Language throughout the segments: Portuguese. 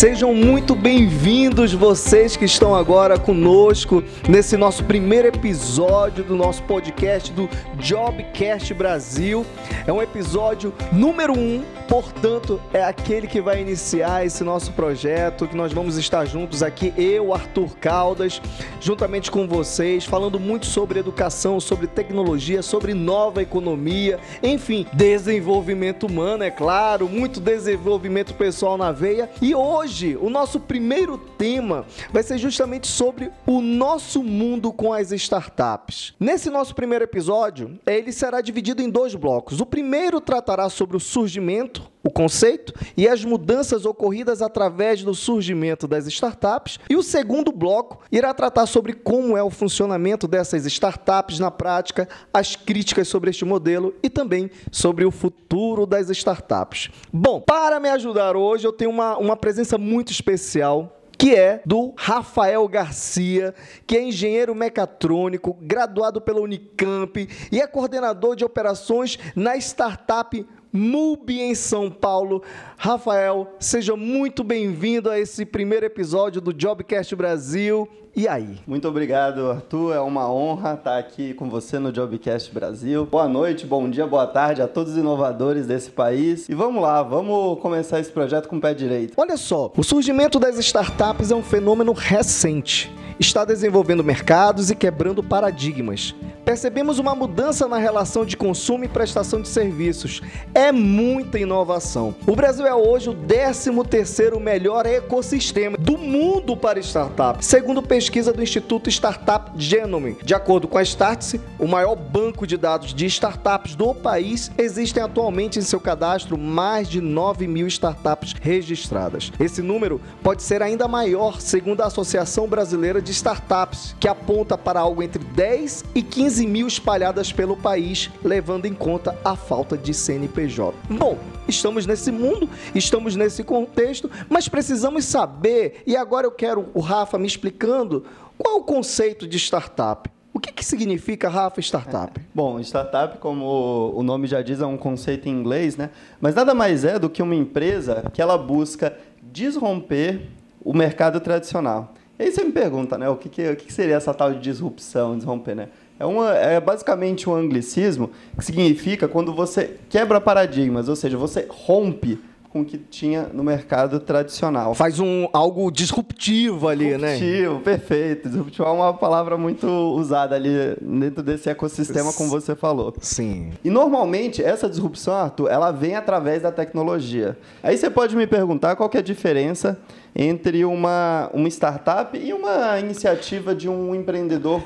Sejam muito bem-vindos vocês que estão agora conosco nesse nosso primeiro episódio do nosso podcast do Jobcast Brasil. É um episódio número um, portanto, é aquele que vai iniciar esse nosso projeto, que nós vamos estar juntos aqui, eu, Arthur Caldas, juntamente com vocês, falando muito sobre educação, sobre tecnologia, sobre nova economia, enfim, desenvolvimento humano, é claro, muito desenvolvimento pessoal na veia. E hoje, o nosso primeiro tema vai ser justamente sobre o nosso mundo com as startups. Nesse nosso primeiro episódio, ele será dividido em dois blocos. O primeiro tratará sobre o surgimento, o conceito e as mudanças ocorridas através do surgimento das startups. E o segundo bloco irá tratar sobre como é o funcionamento dessas startups na prática, as críticas sobre este modelo e também sobre o futuro das startups. Bom, para me ajudar hoje, eu tenho uma, uma presença muito especial que é do Rafael Garcia, que é engenheiro mecatrônico, graduado pela Unicamp e é coordenador de operações na startup MUBI em São Paulo. Rafael, seja muito bem-vindo a esse primeiro episódio do Jobcast Brasil. E aí? Muito obrigado, Arthur. É uma honra estar aqui com você no Jobcast Brasil. Boa noite, bom dia, boa tarde a todos os inovadores desse país. E vamos lá, vamos começar esse projeto com o pé direito. Olha só, o surgimento das startups é um fenômeno recente. Está desenvolvendo mercados e quebrando paradigmas percebemos uma mudança na relação de consumo e prestação de serviços. É muita inovação. O Brasil é hoje o 13º melhor ecossistema do mundo para startups, segundo pesquisa do Instituto Startup Genome. De acordo com a Startse, o maior banco de dados de startups do país, existem atualmente em seu cadastro mais de 9 mil startups registradas. Esse número pode ser ainda maior, segundo a Associação Brasileira de Startups, que aponta para algo entre 10 e 15 15 mil espalhadas pelo país, levando em conta a falta de CNPJ. Bom, estamos nesse mundo, estamos nesse contexto, mas precisamos saber, e agora eu quero o Rafa me explicando qual o conceito de startup. O que, que significa, Rafa, startup? É. Bom, startup, como o nome já diz, é um conceito em inglês, né? Mas nada mais é do que uma empresa que ela busca desromper o mercado tradicional. E aí você me pergunta, né? O que, que, o que seria essa tal de disrupção, desromper, né? É, uma, é basicamente um anglicismo que significa quando você quebra paradigmas, ou seja, você rompe com o que tinha no mercado tradicional. Faz um algo disruptivo ali, disruptivo, né? Disruptivo, perfeito. Disruptivo é uma palavra muito usada ali dentro desse ecossistema, como você falou. Sim. E normalmente essa disrupção, Arthur, ela vem através da tecnologia. Aí você pode me perguntar qual é a diferença entre uma, uma startup e uma iniciativa de um empreendedor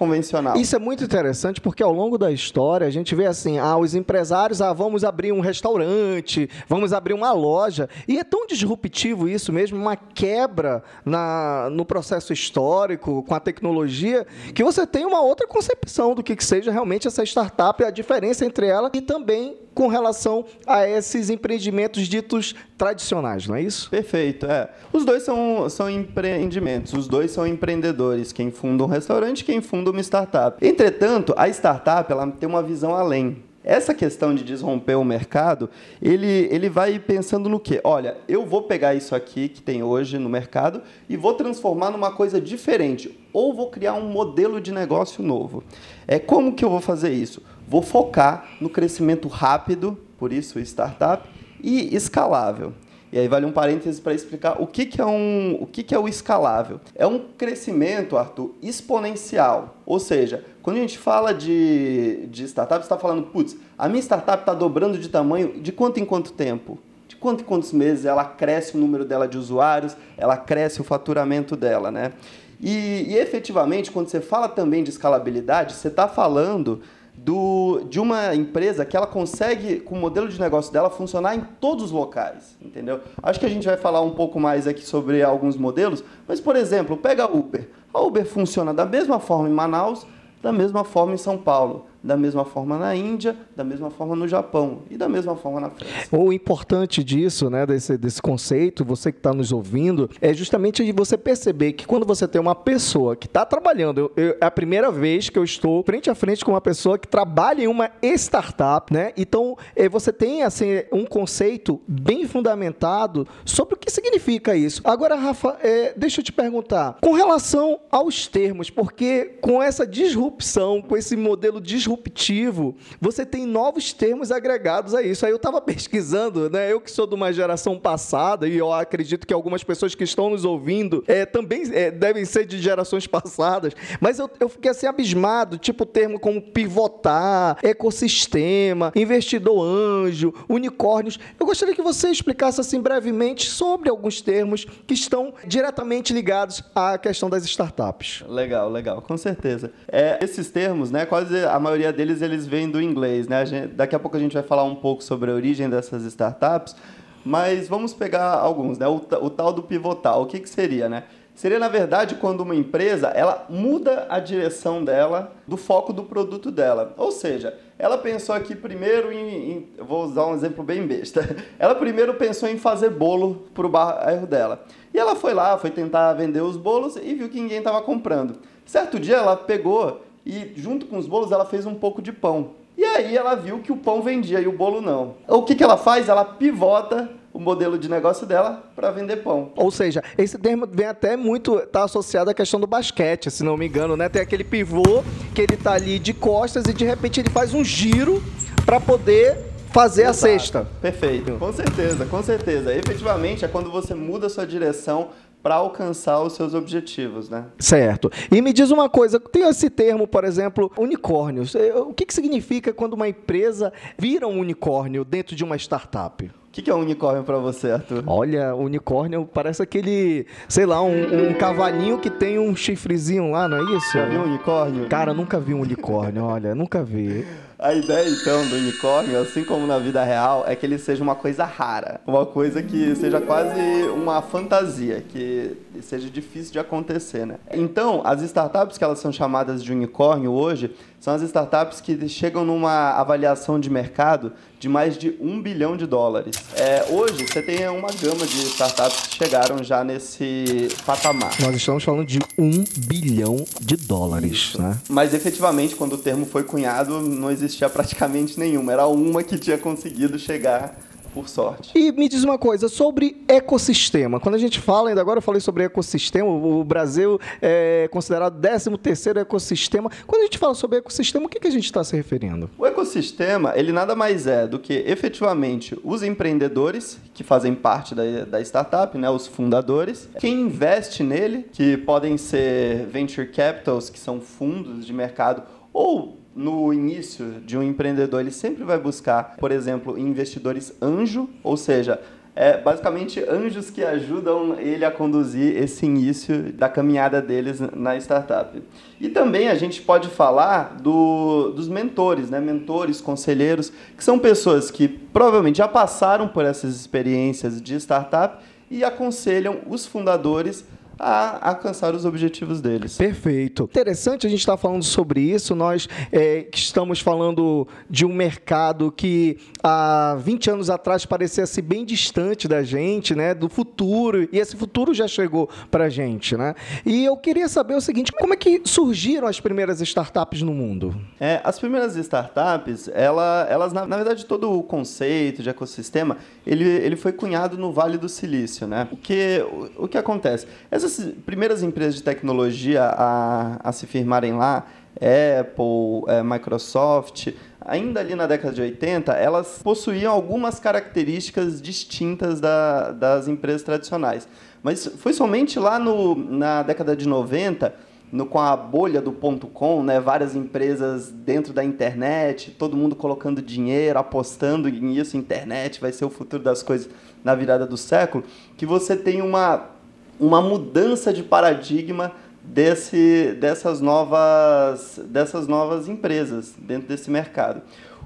convencional. Isso é muito interessante porque ao longo da história a gente vê assim, ah, os empresários, ah, vamos abrir um restaurante, vamos abrir uma loja, e é tão disruptivo isso mesmo, uma quebra na, no processo histórico com a tecnologia, que você tem uma outra concepção do que, que seja realmente essa startup, a diferença entre ela e também com relação a esses empreendimentos ditos tradicionais, não é isso? Perfeito, é. Os dois são, são empreendimentos, os dois são empreendedores, quem funda um restaurante, quem funda uma startup. Entretanto, a startup ela tem uma visão além. Essa questão de desromper o mercado, ele, ele vai pensando no quê? Olha, eu vou pegar isso aqui que tem hoje no mercado e vou transformar numa coisa diferente. Ou vou criar um modelo de negócio novo. É como que eu vou fazer isso? Vou focar no crescimento rápido, por isso startup, e escalável. E aí vale um parêntese para explicar o que, que, é um, o que, que é o escalável. É um crescimento, Arthur, exponencial. Ou seja, quando a gente fala de, de startup, você está falando, putz, a minha startup está dobrando de tamanho de quanto em quanto tempo? De quanto em quantos meses ela cresce o número dela de usuários, ela cresce o faturamento dela, né? E, e efetivamente, quando você fala também de escalabilidade, você está falando do, de uma empresa que ela consegue, com o modelo de negócio dela, funcionar em todos os locais, entendeu? Acho que a gente vai falar um pouco mais aqui sobre alguns modelos, mas, por exemplo, pega a Uber. A Uber funciona da mesma forma em Manaus, da mesma forma em São Paulo, da mesma forma na Índia, da mesma forma no Japão e da mesma forma na França. O importante disso, né, desse, desse conceito, você que está nos ouvindo, é justamente de você perceber que quando você tem uma pessoa que está trabalhando, eu, eu, é a primeira vez que eu estou frente a frente com uma pessoa que trabalha em uma startup, né? Então, é, você tem assim um conceito bem fundamentado sobre o que significa isso. Agora, Rafa, é, deixa eu te perguntar, com relação aos termos, porque com essa disrupção, com esse modelo disruptivo disruptivo, você tem novos termos agregados a isso. Aí eu estava pesquisando, né? Eu que sou de uma geração passada, e eu acredito que algumas pessoas que estão nos ouvindo é, também é, devem ser de gerações passadas, mas eu, eu fiquei assim abismado, tipo termo como pivotar, ecossistema, investidor anjo, unicórnios. Eu gostaria que você explicasse assim brevemente sobre alguns termos que estão diretamente ligados à questão das startups. Legal, legal, com certeza. É, esses termos, né, quase a maioria maioria deles eles vêm do inglês, né? Gente, daqui a pouco a gente vai falar um pouco sobre a origem dessas startups, mas vamos pegar alguns, né? O, o tal do pivotal, o que, que seria, né? Seria, na verdade, quando uma empresa ela muda a direção dela do foco do produto dela. Ou seja, ela pensou aqui primeiro em, em vou usar um exemplo bem besta. Ela primeiro pensou em fazer bolo para o bairro dela. E ela foi lá, foi tentar vender os bolos e viu que ninguém estava comprando. Certo dia ela pegou e junto com os bolos ela fez um pouco de pão. E aí ela viu que o pão vendia e o bolo não. O que, que ela faz? Ela pivota o modelo de negócio dela para vender pão. Ou seja, esse termo vem até muito tá associado à questão do basquete, se não me engano, né? Tem aquele pivô que ele tá ali de costas e de repente ele faz um giro para poder fazer Exato. a cesta. Perfeito. Com certeza, com certeza. Efetivamente é quando você muda a sua direção para alcançar os seus objetivos, né? Certo. E me diz uma coisa, tem esse termo, por exemplo, unicórnios. É, o que, que significa quando uma empresa vira um unicórnio dentro de uma startup? O que, que é um unicórnio para você, Arthur? Olha, unicórnio parece aquele, sei lá, um, um, cavalinho que tem um chifrezinho lá, não é isso? Já viu um unicórnio? Cara, nunca vi um unicórnio, olha, nunca vi. A ideia, então, do unicórnio, assim como na vida real, é que ele seja uma coisa rara. Uma coisa que seja quase uma fantasia, que seja difícil de acontecer, né? Então, as startups que elas são chamadas de unicórnio hoje, são as startups que chegam numa avaliação de mercado de mais de um bilhão de dólares. É, hoje, você tem uma gama de startups que chegaram já nesse patamar. Nós estamos falando de um bilhão de dólares, Isso. né? Mas, efetivamente, quando o termo foi cunhado, não existia praticamente nenhuma. Era uma que tinha conseguido chegar por sorte. E me diz uma coisa sobre ecossistema. Quando a gente fala, ainda agora eu falei sobre ecossistema, o Brasil é considerado 13 terceiro ecossistema. Quando a gente fala sobre ecossistema, o que, que a gente está se referindo? O ecossistema, ele nada mais é do que efetivamente os empreendedores que fazem parte da, da startup, né, os fundadores, quem investe nele, que podem ser venture capitals, que são fundos de mercado, ou no início de um empreendedor, ele sempre vai buscar, por exemplo, investidores anjo, ou seja, é basicamente anjos que ajudam ele a conduzir esse início da caminhada deles na startup. E também a gente pode falar do, dos mentores, né? mentores, conselheiros, que são pessoas que provavelmente já passaram por essas experiências de startup e aconselham os fundadores a alcançar os objetivos deles. Perfeito. Interessante a gente estar tá falando sobre isso. Nós é, estamos falando de um mercado que há 20 anos atrás parecia ser bem distante da gente, né? Do futuro. E esse futuro já chegou para a gente, né? E eu queria saber o seguinte: como é que surgiram as primeiras startups no mundo? É, as primeiras startups, ela, elas, na, na verdade, todo o conceito de ecossistema, ele, ele foi cunhado no Vale do Silício, né? O que, o, o que acontece? Essas essas primeiras empresas de tecnologia a, a se firmarem lá, Apple, é, Microsoft, ainda ali na década de 80, elas possuíam algumas características distintas da, das empresas tradicionais. Mas foi somente lá no, na década de 90, no, com a bolha do ponto .com, né, várias empresas dentro da internet, todo mundo colocando dinheiro, apostando nisso, internet vai ser o futuro das coisas na virada do século, que você tem uma uma mudança de paradigma desse, dessas, novas, dessas novas empresas dentro desse mercado.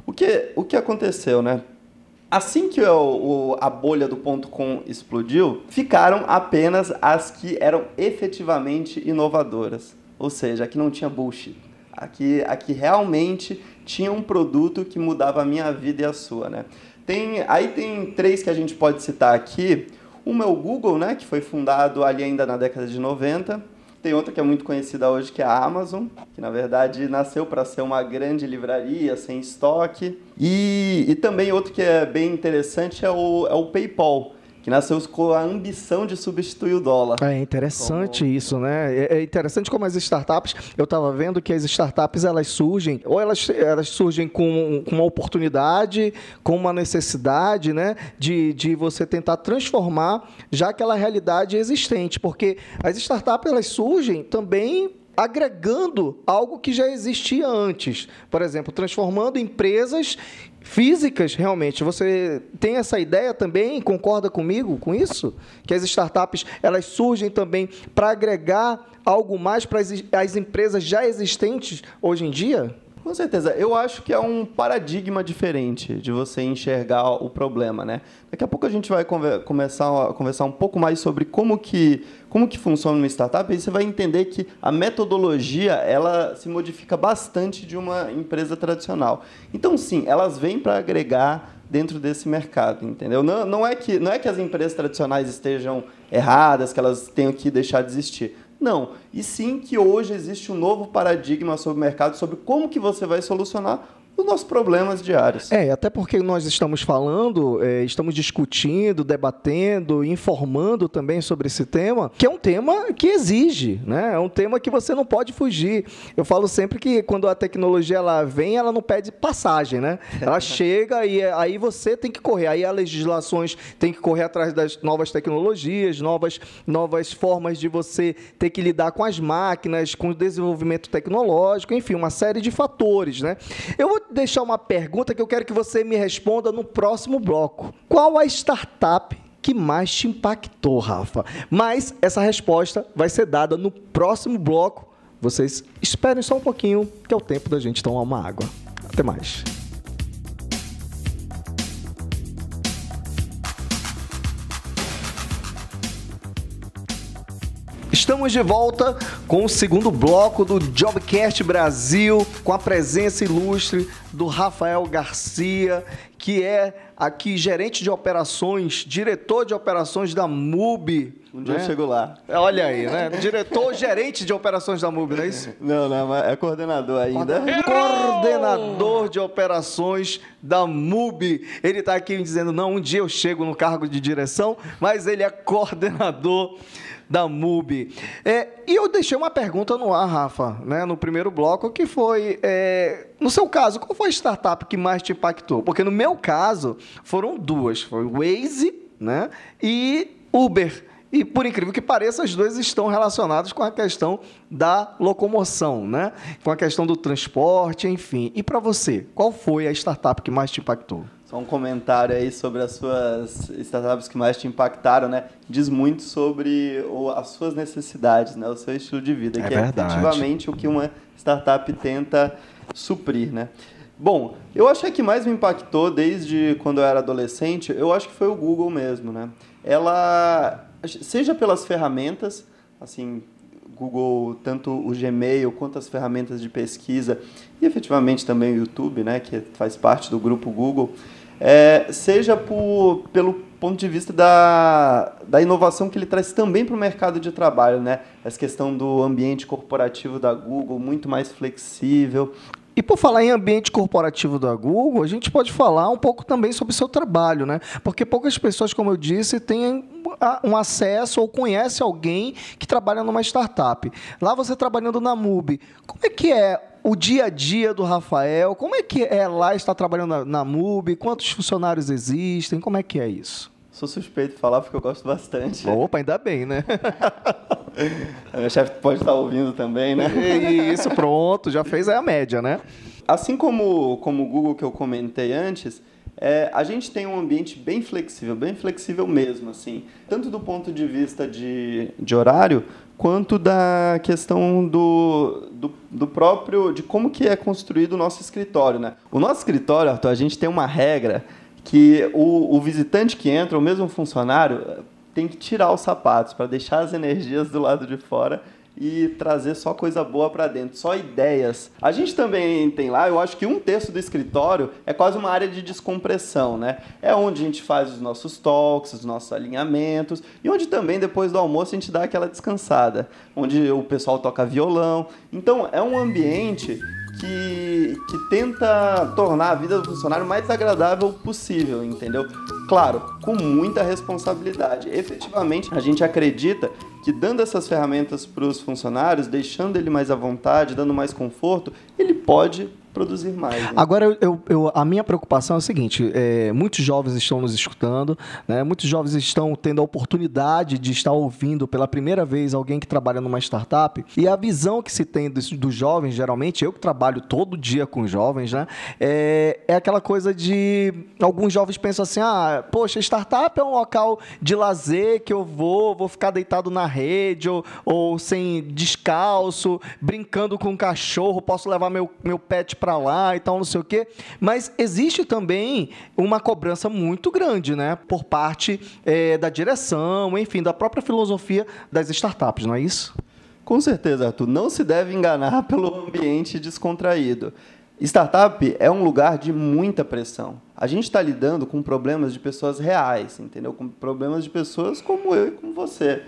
O que, o que aconteceu, né? Assim que o, o, a bolha do ponto .com explodiu, ficaram apenas as que eram efetivamente inovadoras. Ou seja, que não tinha bullshit. A que, a que realmente tinha um produto que mudava a minha vida e a sua, né? Tem, aí tem três que a gente pode citar aqui. Uma é o Google, né, que foi fundado ali ainda na década de 90. Tem outra que é muito conhecida hoje, que é a Amazon, que na verdade nasceu para ser uma grande livraria sem estoque. E, e também outro que é bem interessante é o, é o PayPal, que nasceu com a ambição de substituir o dólar. É interessante como... isso, né? É, é interessante como as startups, eu estava vendo que as startups elas surgem, ou elas, elas surgem com, com uma oportunidade, com uma necessidade, né? De, de você tentar transformar já aquela realidade existente, porque as startups elas surgem também agregando algo que já existia antes. Por exemplo, transformando empresas físicas, realmente. Você tem essa ideia também? Concorda comigo com isso? Que as startups elas surgem também para agregar algo mais para as empresas já existentes hoje em dia? Com certeza. Eu acho que é um paradigma diferente de você enxergar o problema, né? Daqui a pouco a gente vai conver começar a conversar um pouco mais sobre como que, como que funciona uma startup e você vai entender que a metodologia ela se modifica bastante de uma empresa tradicional. Então, sim, elas vêm para agregar dentro desse mercado, entendeu? Não, não, é que, não é que as empresas tradicionais estejam erradas, que elas tenham que deixar de existir não. E sim que hoje existe um novo paradigma sobre o mercado, sobre como que você vai solucionar os nossos problemas diários. É, até porque nós estamos falando, é, estamos discutindo, debatendo, informando também sobre esse tema, que é um tema que exige, né? É um tema que você não pode fugir. Eu falo sempre que quando a tecnologia ela vem, ela não pede passagem, né? Ela chega e aí você tem que correr. Aí as legislações tem que correr atrás das novas tecnologias, novas, novas formas de você ter que lidar com as máquinas, com o desenvolvimento tecnológico, enfim, uma série de fatores, né? Eu vou deixar uma pergunta que eu quero que você me responda no próximo bloco. Qual a startup que mais te impactou, Rafa? Mas essa resposta vai ser dada no próximo bloco. Vocês esperem só um pouquinho, que é o tempo da gente tomar uma água. Até mais. Estamos de volta com o segundo bloco do Jobcast Brasil, com a presença ilustre do Rafael Garcia, que é aqui gerente de operações, diretor de operações da MUB. Um dia né? eu chego lá. Olha aí, né? Diretor gerente de operações da MUB, não é isso? Não, não, é coordenador ainda. Coordenador de operações da MUB. Ele está aqui me dizendo, não, um dia eu chego no cargo de direção, mas ele é coordenador da MUB. É, e eu deixei uma pergunta no ar, Rafa, né, no primeiro bloco, que foi, é, no seu caso, qual foi a startup que mais te impactou? Porque no meu caso, foram duas, foi Waze né, e Uber. E por incrível que pareça, as duas estão relacionadas com a questão da locomoção, né? Com a questão do transporte, enfim. E para você, qual foi a startup que mais te impactou? Um comentário aí sobre as suas startups que mais te impactaram, né? Diz muito sobre o, as suas necessidades, né? O seu estilo de vida, é que verdade. é efetivamente o que uma startup tenta suprir, né? Bom, eu acho que a que mais me impactou desde quando eu era adolescente, eu acho que foi o Google mesmo, né? Ela, seja pelas ferramentas, assim, Google, tanto o Gmail quanto as ferramentas de pesquisa e efetivamente também o YouTube, né, que faz parte do grupo Google, é, seja por, pelo ponto de vista da, da inovação que ele traz também para o mercado de trabalho, né? Essa questão do ambiente corporativo da Google, muito mais flexível, e por falar em ambiente corporativo da Google, a gente pode falar um pouco também sobre o seu trabalho, né? Porque poucas pessoas, como eu disse, têm um acesso ou conhecem alguém que trabalha numa startup. Lá você trabalhando na MUB, como é que é o dia a dia do Rafael? Como é que é lá estar trabalhando na, na MUB? Quantos funcionários existem? Como é que é isso? Sou suspeito de falar porque eu gosto bastante. Opa, ainda bem, né? a minha chefe pode estar ouvindo também, né? Isso, pronto, já fez a média, né? Assim como, como o Google que eu comentei antes, é, a gente tem um ambiente bem flexível, bem flexível mesmo, assim, tanto do ponto de vista de, de horário, quanto da questão do, do, do, próprio, de como que é construído o nosso escritório, né? O nosso escritório, Arthur, a gente tem uma regra que o, o visitante que entra, o mesmo funcionário, tem que tirar os sapatos para deixar as energias do lado de fora e trazer só coisa boa para dentro, só ideias. A gente também tem lá, eu acho que um terço do escritório é quase uma área de descompressão, né? É onde a gente faz os nossos talks, os nossos alinhamentos e onde também depois do almoço a gente dá aquela descansada, onde o pessoal toca violão. Então é um ambiente que, que tenta tornar a vida do funcionário mais agradável possível, entendeu? Claro, com muita responsabilidade. Efetivamente, a gente acredita que dando essas ferramentas para os funcionários, deixando ele mais à vontade, dando mais conforto, ele pode produzir mais. Né? Agora, eu, eu, a minha preocupação é o seguinte: é, muitos jovens estão nos escutando, né? muitos jovens estão tendo a oportunidade de estar ouvindo pela primeira vez alguém que trabalha numa startup, e a visão que se tem dos, jovens, geralmente, eu que trabalho todo dia com jovens, né? É, é aquela coisa de. Alguns jovens pensam assim: ah, poxa, startup é um local de lazer que eu vou, vou ficar deitado na rede, ou, ou sem descalço, brincando com um cachorro, posso levar meu, meu pet para lá e tal, não sei o quê. Mas existe também uma cobrança muito grande, né? Por parte é, da direção, enfim, da própria filosofia das startups, não é isso? Com certeza, Arthur. Não se deve enganar pelo ambiente descontraído. Startup é um lugar de muita pressão. A gente está lidando com problemas de pessoas reais, entendeu? Com problemas de pessoas como eu e como você.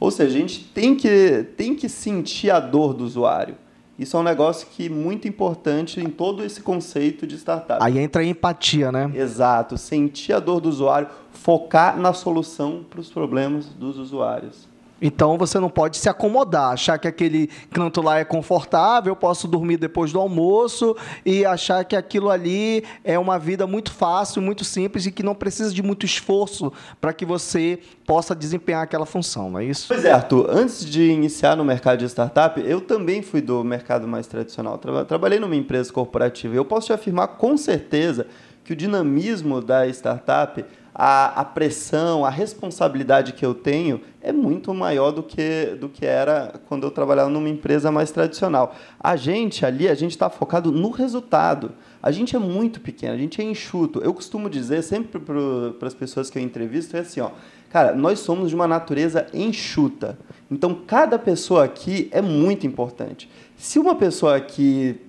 Ou seja, a gente tem que, tem que sentir a dor do usuário. Isso é um negócio que é muito importante em todo esse conceito de startup. Aí entra a empatia, né? Exato, sentir a dor do usuário, focar na solução para os problemas dos usuários. Então você não pode se acomodar, achar que aquele canto lá é confortável, eu posso dormir depois do almoço e achar que aquilo ali é uma vida muito fácil, muito simples e que não precisa de muito esforço para que você possa desempenhar aquela função, não é isso? Pois é, Arthur. Antes de iniciar no mercado de startup, eu também fui do mercado mais tradicional. Trabalhei numa empresa corporativa eu posso te afirmar com certeza que o dinamismo da startup a, a pressão, a responsabilidade que eu tenho é muito maior do que, do que era quando eu trabalhava numa empresa mais tradicional. A gente ali, a gente está focado no resultado. A gente é muito pequeno, a gente é enxuto. Eu costumo dizer sempre para as pessoas que eu entrevisto é assim, ó, cara, nós somos de uma natureza enxuta. Então cada pessoa aqui é muito importante. Se uma pessoa aqui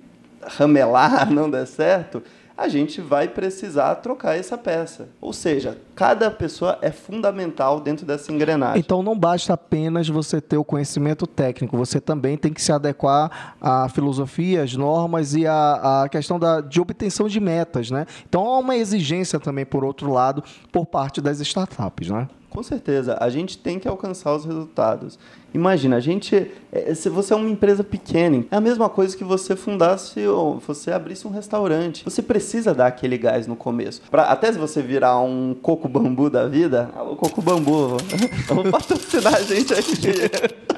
ramelar não der certo, a gente vai precisar trocar essa peça. Ou seja, cada pessoa é fundamental dentro dessa engrenagem. Então não basta apenas você ter o conhecimento técnico, você também tem que se adequar à filosofia, às normas e à, à questão da, de obtenção de metas. Né? Então há uma exigência também, por outro lado, por parte das startups. Né? Com certeza, a gente tem que alcançar os resultados. Imagina, a gente, é, se você é uma empresa pequena, é a mesma coisa que você fundasse ou você abrisse um restaurante. Você precisa dar aquele gás no começo. Pra, até se você virar um coco bambu da vida, alô coco bambu, vamos patrocinar a gente aqui.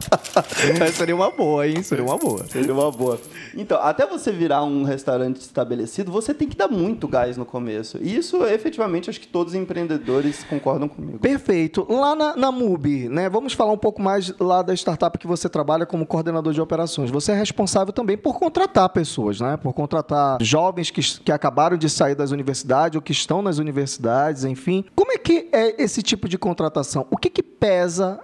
Mas seria uma boa, hein? Seria uma boa. Seria uma boa. Então, até você virar um restaurante estabelecido, você tem que dar muito gás no começo. E isso, efetivamente, acho que todos os empreendedores concordam comigo. Perfeito. Lá na, na MUBI, né? Vamos falar um pouco mais lá da startup que você trabalha como coordenador de operações. Você é responsável também por contratar pessoas, né? Por contratar jovens que, que acabaram de sair das universidades ou que estão nas universidades, enfim. Como é que é esse tipo de contratação? O que, que pesa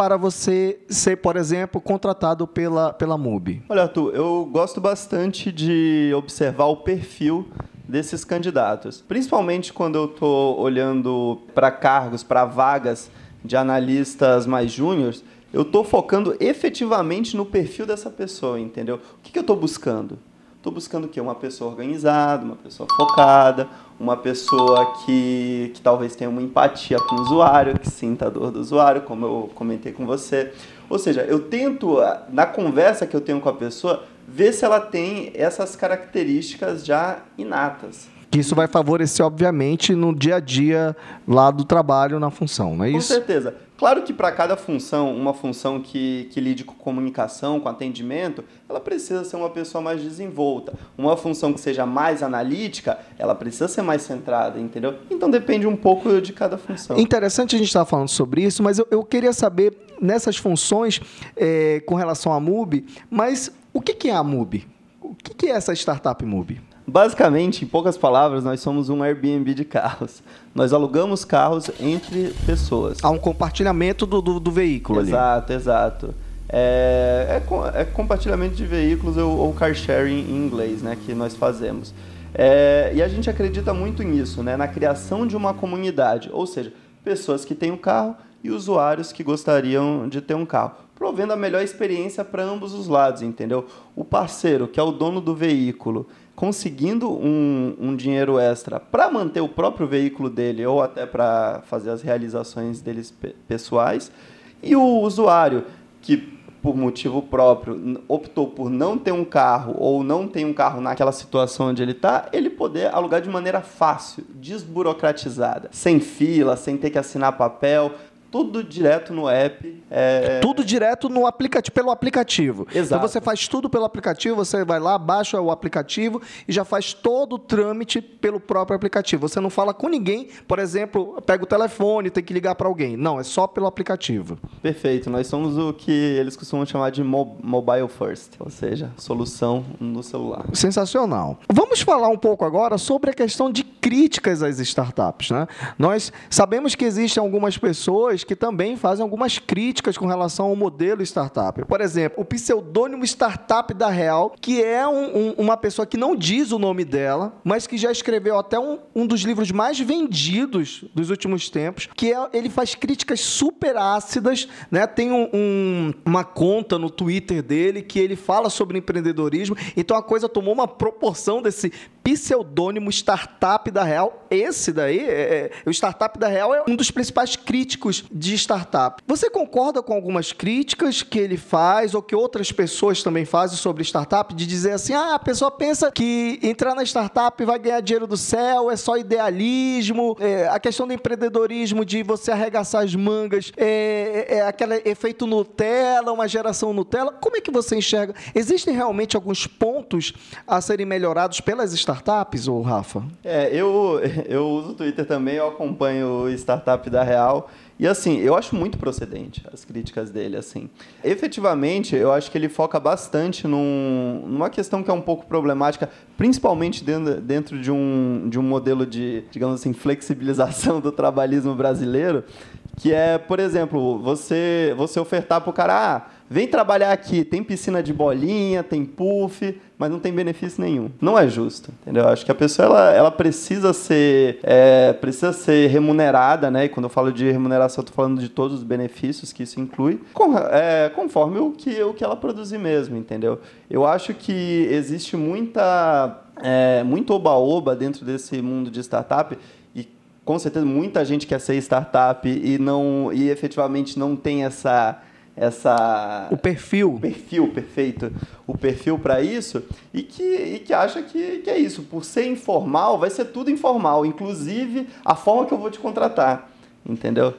para você ser, por exemplo, contratado pela, pela MUBI? Olha, Arthur, eu gosto bastante de observar o perfil desses candidatos. Principalmente quando eu estou olhando para cargos, para vagas de analistas mais júniores, eu estou focando efetivamente no perfil dessa pessoa, entendeu? O que, que eu estou buscando? Estou buscando o quê? Uma pessoa organizada, uma pessoa focada, uma pessoa que, que talvez tenha uma empatia com o usuário, que sinta a dor do usuário, como eu comentei com você. Ou seja, eu tento, na conversa que eu tenho com a pessoa, ver se ela tem essas características já inatas. Que isso vai favorecer, obviamente, no dia a dia lá do trabalho, na função, não é isso? Com certeza. Claro que para cada função, uma função que, que lide com comunicação, com atendimento, ela precisa ser uma pessoa mais desenvolta. Uma função que seja mais analítica, ela precisa ser mais centrada, entendeu? Então depende um pouco de cada função. Interessante a gente estar falando sobre isso, mas eu, eu queria saber nessas funções é, com relação à MUBI, mas o que, que é a MUBI? O que, que é essa startup MUBI? Basicamente, em poucas palavras, nós somos um Airbnb de carros. Nós alugamos carros entre pessoas. Há um compartilhamento do, do, do veículo exato, ali. Exato, exato. É, é, é compartilhamento de veículos ou, ou, car sharing em inglês, né, que nós fazemos. É, e a gente acredita muito nisso, né, na criação de uma comunidade, ou seja, pessoas que têm um carro e usuários que gostariam de ter um carro, provendo a melhor experiência para ambos os lados, entendeu? O parceiro, que é o dono do veículo, conseguindo um, um dinheiro extra para manter o próprio veículo dele ou até para fazer as realizações deles pessoais, e o usuário, que por motivo próprio optou por não ter um carro ou não tem um carro naquela situação onde ele está, ele poder alugar de maneira fácil, desburocratizada, sem fila, sem ter que assinar papel, tudo direto no app. É... Tudo direto no aplicativo, pelo aplicativo. Então, Exato. Então você faz tudo pelo aplicativo, você vai lá, baixa o aplicativo e já faz todo o trâmite pelo próprio aplicativo. Você não fala com ninguém, por exemplo, pega o telefone, tem que ligar para alguém. Não, é só pelo aplicativo. Perfeito. Nós somos o que eles costumam chamar de mobile first, ou seja, solução no celular. Sensacional. Vamos falar um pouco agora sobre a questão de críticas às startups, né? Nós sabemos que existem algumas pessoas que também fazem algumas críticas com relação ao modelo startup. Por exemplo, o pseudônimo startup da Real, que é um, um, uma pessoa que não diz o nome dela, mas que já escreveu até um, um dos livros mais vendidos dos últimos tempos, que é, ele faz críticas super ácidas, né? Tem uma conta no Twitter dele que ele fala sobre empreendedorismo, então a coisa tomou uma proporção desse pseudônimo startup da Real. Esse daí, é, é, o startup da Real é um dos principais críticos de startup. Você concorda com algumas críticas que ele faz ou que outras pessoas também fazem sobre startup, de dizer assim, ah, a pessoa pensa que entrar na startup vai ganhar dinheiro do céu, é só idealismo, é, a questão do empreendedorismo, de você arregaçar as mangas, é, é, é aquele efeito Nutella, uma geração Nutella. Como é que você enxerga? Existem realmente alguns pontos a serem melhorados pelas startups, ou Rafa? É, eu, eu uso o Twitter também, eu acompanho o Startup da Real e assim, eu acho muito procedente as críticas dele, assim. Efetivamente, eu acho que ele foca bastante num, numa questão que é um pouco problemática, principalmente dentro, dentro de, um, de um modelo de, digamos assim, flexibilização do trabalhismo brasileiro, que é, por exemplo, você, você ofertar para o cara, ah, vem trabalhar aqui, tem piscina de bolinha, tem puff, mas não tem benefício nenhum. Não é justo, entendeu? Acho que a pessoa ela, ela precisa ser é, precisa ser remunerada, né? E quando eu falo de remuneração, eu tô falando de todos os benefícios que isso inclui, com, é, conforme o que, o que ela produzir mesmo, entendeu? Eu acho que existe muita é, muito oba-oba dentro desse mundo de startup e com certeza muita gente quer ser startup e não e efetivamente não tem essa essa o perfil. o perfil perfeito o perfil para isso e que, e que acha que, que é isso. Por ser informal vai ser tudo informal inclusive a forma que eu vou te contratar entendeu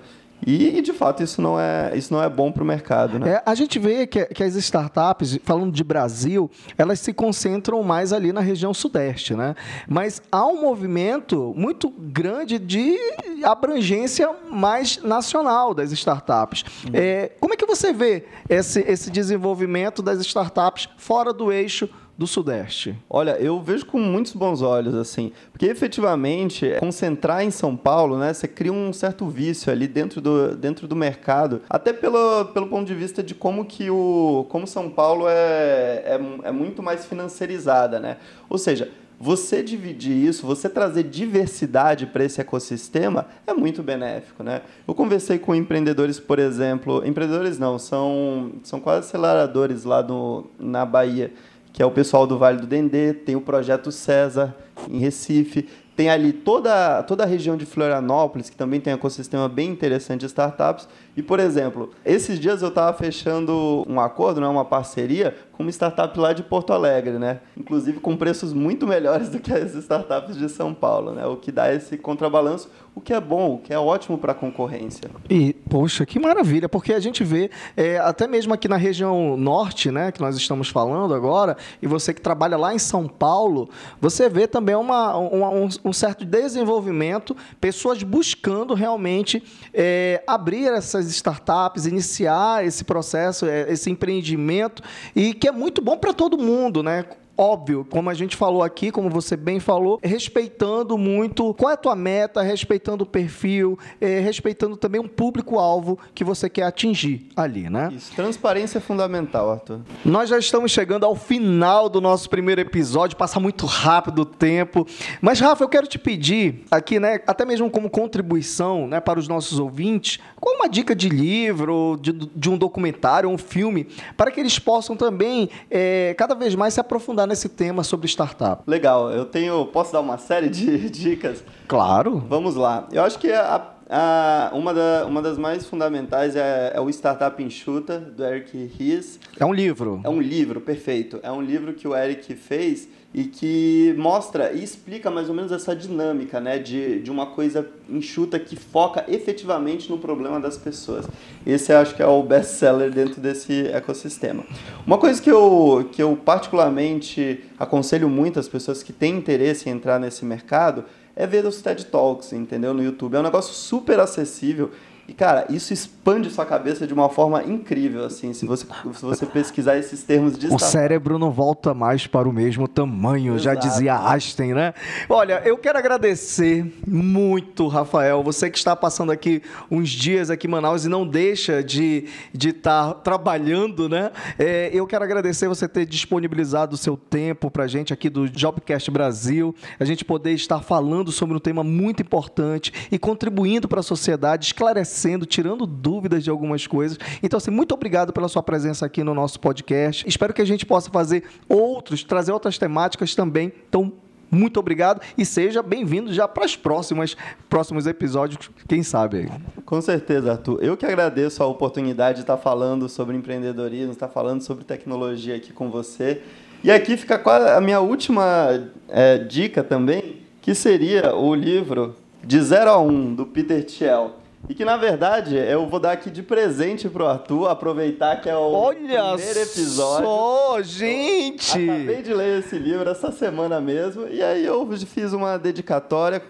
e, de fato, isso não é, isso não é bom para o mercado. Né? É, a gente vê que, que as startups, falando de Brasil, elas se concentram mais ali na região sudeste. Né? Mas há um movimento muito grande de abrangência mais nacional das startups. Uhum. É, como é que você vê esse, esse desenvolvimento das startups fora do eixo do Sudeste? Olha, eu vejo com muitos bons olhos, assim, porque efetivamente concentrar em São Paulo, né, você cria um certo vício ali dentro do, dentro do mercado, até pelo, pelo ponto de vista de como que o como São Paulo é, é, é muito mais financiarizada, né? Ou seja, você dividir isso, você trazer diversidade para esse ecossistema é muito benéfico, né? Eu conversei com empreendedores, por exemplo, empreendedores não, são, são quase aceleradores lá no, na Bahia, que é o pessoal do Vale do Dendê, tem o projeto César em Recife, tem ali toda, toda a região de Florianópolis, que também tem um ecossistema bem interessante de startups. E, por exemplo, esses dias eu estava fechando um acordo, né, uma parceria, com uma startup lá de Porto Alegre, né? Inclusive com preços muito melhores do que as startups de São Paulo, né? O que dá esse contrabalanço, o que é bom, o que é ótimo para a concorrência. E, poxa, que maravilha, porque a gente vê, é, até mesmo aqui na região norte, né, que nós estamos falando agora, e você que trabalha lá em São Paulo, você vê também uma, uma um, um, certo desenvolvimento, pessoas buscando realmente é, abrir essas startups, iniciar esse processo, é, esse empreendimento, e que é muito bom para todo mundo, né? óbvio, como a gente falou aqui, como você bem falou, respeitando muito qual é a tua meta, respeitando o perfil, é, respeitando também um público-alvo que você quer atingir ali, né? Isso, transparência é fundamental, Arthur. Nós já estamos chegando ao final do nosso primeiro episódio, passa muito rápido o tempo. Mas, Rafa, eu quero te pedir aqui, né, até mesmo como contribuição né, para os nossos ouvintes, qual uma dica de livro, de, de um documentário, um filme, para que eles possam também é, cada vez mais se aprofundar nesse tema sobre startup. Legal, eu tenho. Posso dar uma série de dicas? Claro. Vamos lá. Eu acho que a, a, uma, da, uma das mais fundamentais é, é, o Startup Enxuta, do Eric Ries. É um livro. É um livro, perfeito. É um livro que o Eric fez e que mostra e explica mais ou menos essa dinâmica né, de, de uma coisa enxuta que foca efetivamente no problema das pessoas. Esse eu acho que é o best-seller dentro desse ecossistema. Uma coisa que eu, que eu particularmente aconselho muito as pessoas que têm interesse em entrar nesse mercado é ver os TED Talks, entendeu? No YouTube. É um negócio super acessível e, cara, isso expande sua cabeça de uma forma incrível, assim, se você, se você pesquisar esses termos de O cérebro não volta mais para o mesmo tamanho, Exato. já dizia Einstein, né? Olha, eu quero agradecer muito, Rafael, você que está passando aqui uns dias aqui em Manaus e não deixa de estar de tá trabalhando, né? É, eu quero agradecer você ter disponibilizado o seu tempo para a gente aqui do Jobcast Brasil, a gente poder estar falando sobre um tema muito importante e contribuindo para a sociedade, esclarecendo esclarecendo, tirando dúvidas de algumas coisas. Então, assim, muito obrigado pela sua presença aqui no nosso podcast. Espero que a gente possa fazer outros, trazer outras temáticas também. Então, muito obrigado e seja bem-vindo já para os próximos, próximos episódios, quem sabe. Com certeza, Arthur. Eu que agradeço a oportunidade de estar falando sobre empreendedorismo, estar falando sobre tecnologia aqui com você. E aqui fica a minha última é, dica também, que seria o livro De 0 a 1, um, do Peter Thiel. E que, na verdade, eu vou dar aqui de presente pro Arthur, aproveitar que é o Olha primeiro episódio. Só, gente! Eu acabei de ler esse livro essa semana mesmo, e aí eu fiz uma dedicatória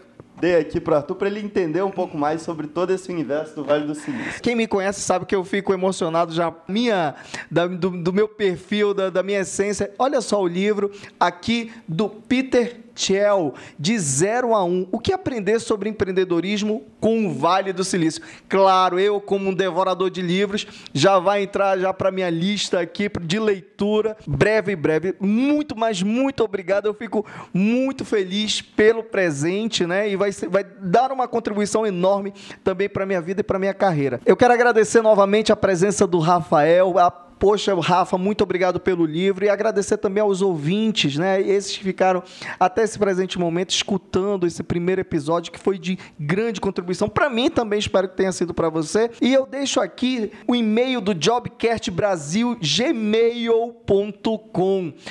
dei aqui para Arthur para ele entender um pouco mais sobre todo esse universo do Vale do Silício. Quem me conhece sabe que eu fico emocionado já minha da, do, do, meu perfil, da, da minha essência. Olha só o livro aqui do Peter Chell, de 0 a 1. Um. O que aprender sobre empreendedorismo com o Vale do Silício? Claro, eu, como um devorador de livros, já vai entrar já para minha lista aqui de leitura, breve breve. Muito, mas muito obrigado. Eu fico muito feliz pelo presente, né? E vai, ser, vai dar uma contribuição enorme também para minha vida e para minha carreira. Eu quero agradecer novamente a presença do Rafael, a Poxa, Rafa, muito obrigado pelo livro e agradecer também aos ouvintes, né? Esses que ficaram até esse presente momento escutando esse primeiro episódio que foi de grande contribuição para mim também, espero que tenha sido para você. E eu deixo aqui o e-mail do Jobcast Brasil gmail.com.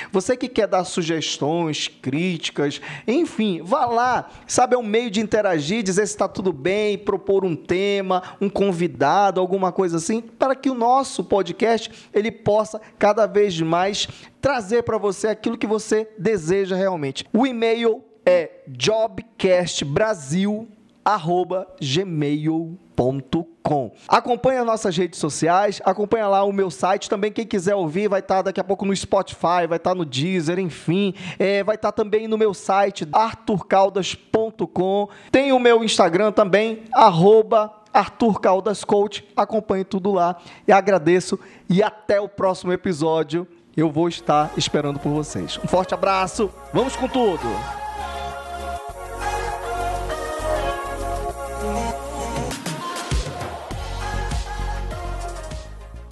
Você que quer dar sugestões, críticas, enfim, vá lá. Sabe, é um meio de interagir, dizer se está tudo bem, propor um tema, um convidado, alguma coisa assim, para que o nosso podcast ele possa cada vez mais trazer para você aquilo que você deseja realmente. O e-mail é jobcastbrasil@gmail.com. Acompanhe as nossas redes sociais, acompanha lá o meu site também. Quem quiser ouvir, vai estar tá daqui a pouco no Spotify, vai estar tá no Deezer, enfim. É, vai estar tá também no meu site, arturcaldas.com. Tem o meu Instagram também, arroba Arthur Caldas Coach. Acompanhe tudo lá e agradeço. E até o próximo episódio. Eu vou estar esperando por vocês. Um forte abraço. Vamos com tudo!